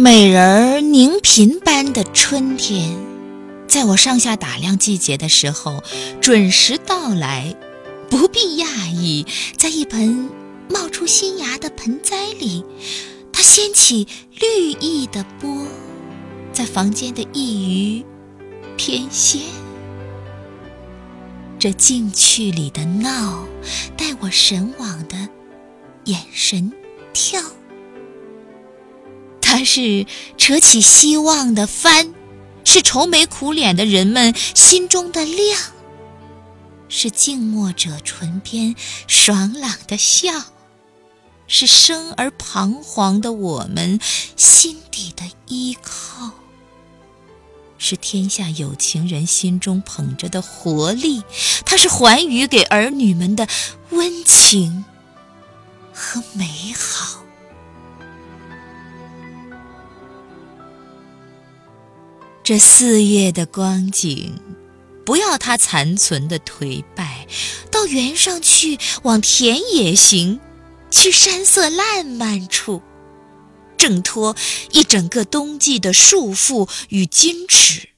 美人凝嫔般的春天，在我上下打量季节的时候，准时到来。不必讶异，在一盆冒出新芽的盆栽里，它掀起绿意的波，在房间的一隅翩跹。这静趣里的闹，带我神往的眼神跳。它是扯起希望的帆，是愁眉苦脸的人们心中的亮，是静默者唇边爽朗的笑，是生而彷徨的我们心底的依靠，是天下有情人心中捧着的活力，它是寰宇给儿女们的温情和美好。这四月的光景，不要它残存的颓败，到原上去，往田野行，去山色烂漫处，挣脱一整个冬季的束缚与矜持，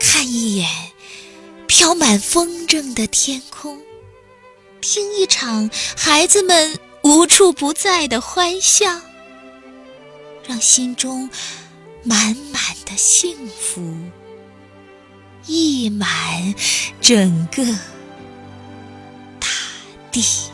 看一眼飘满风筝的天空，听一场孩子们无处不在的欢笑，让心中。满满的幸福，溢满整个大地。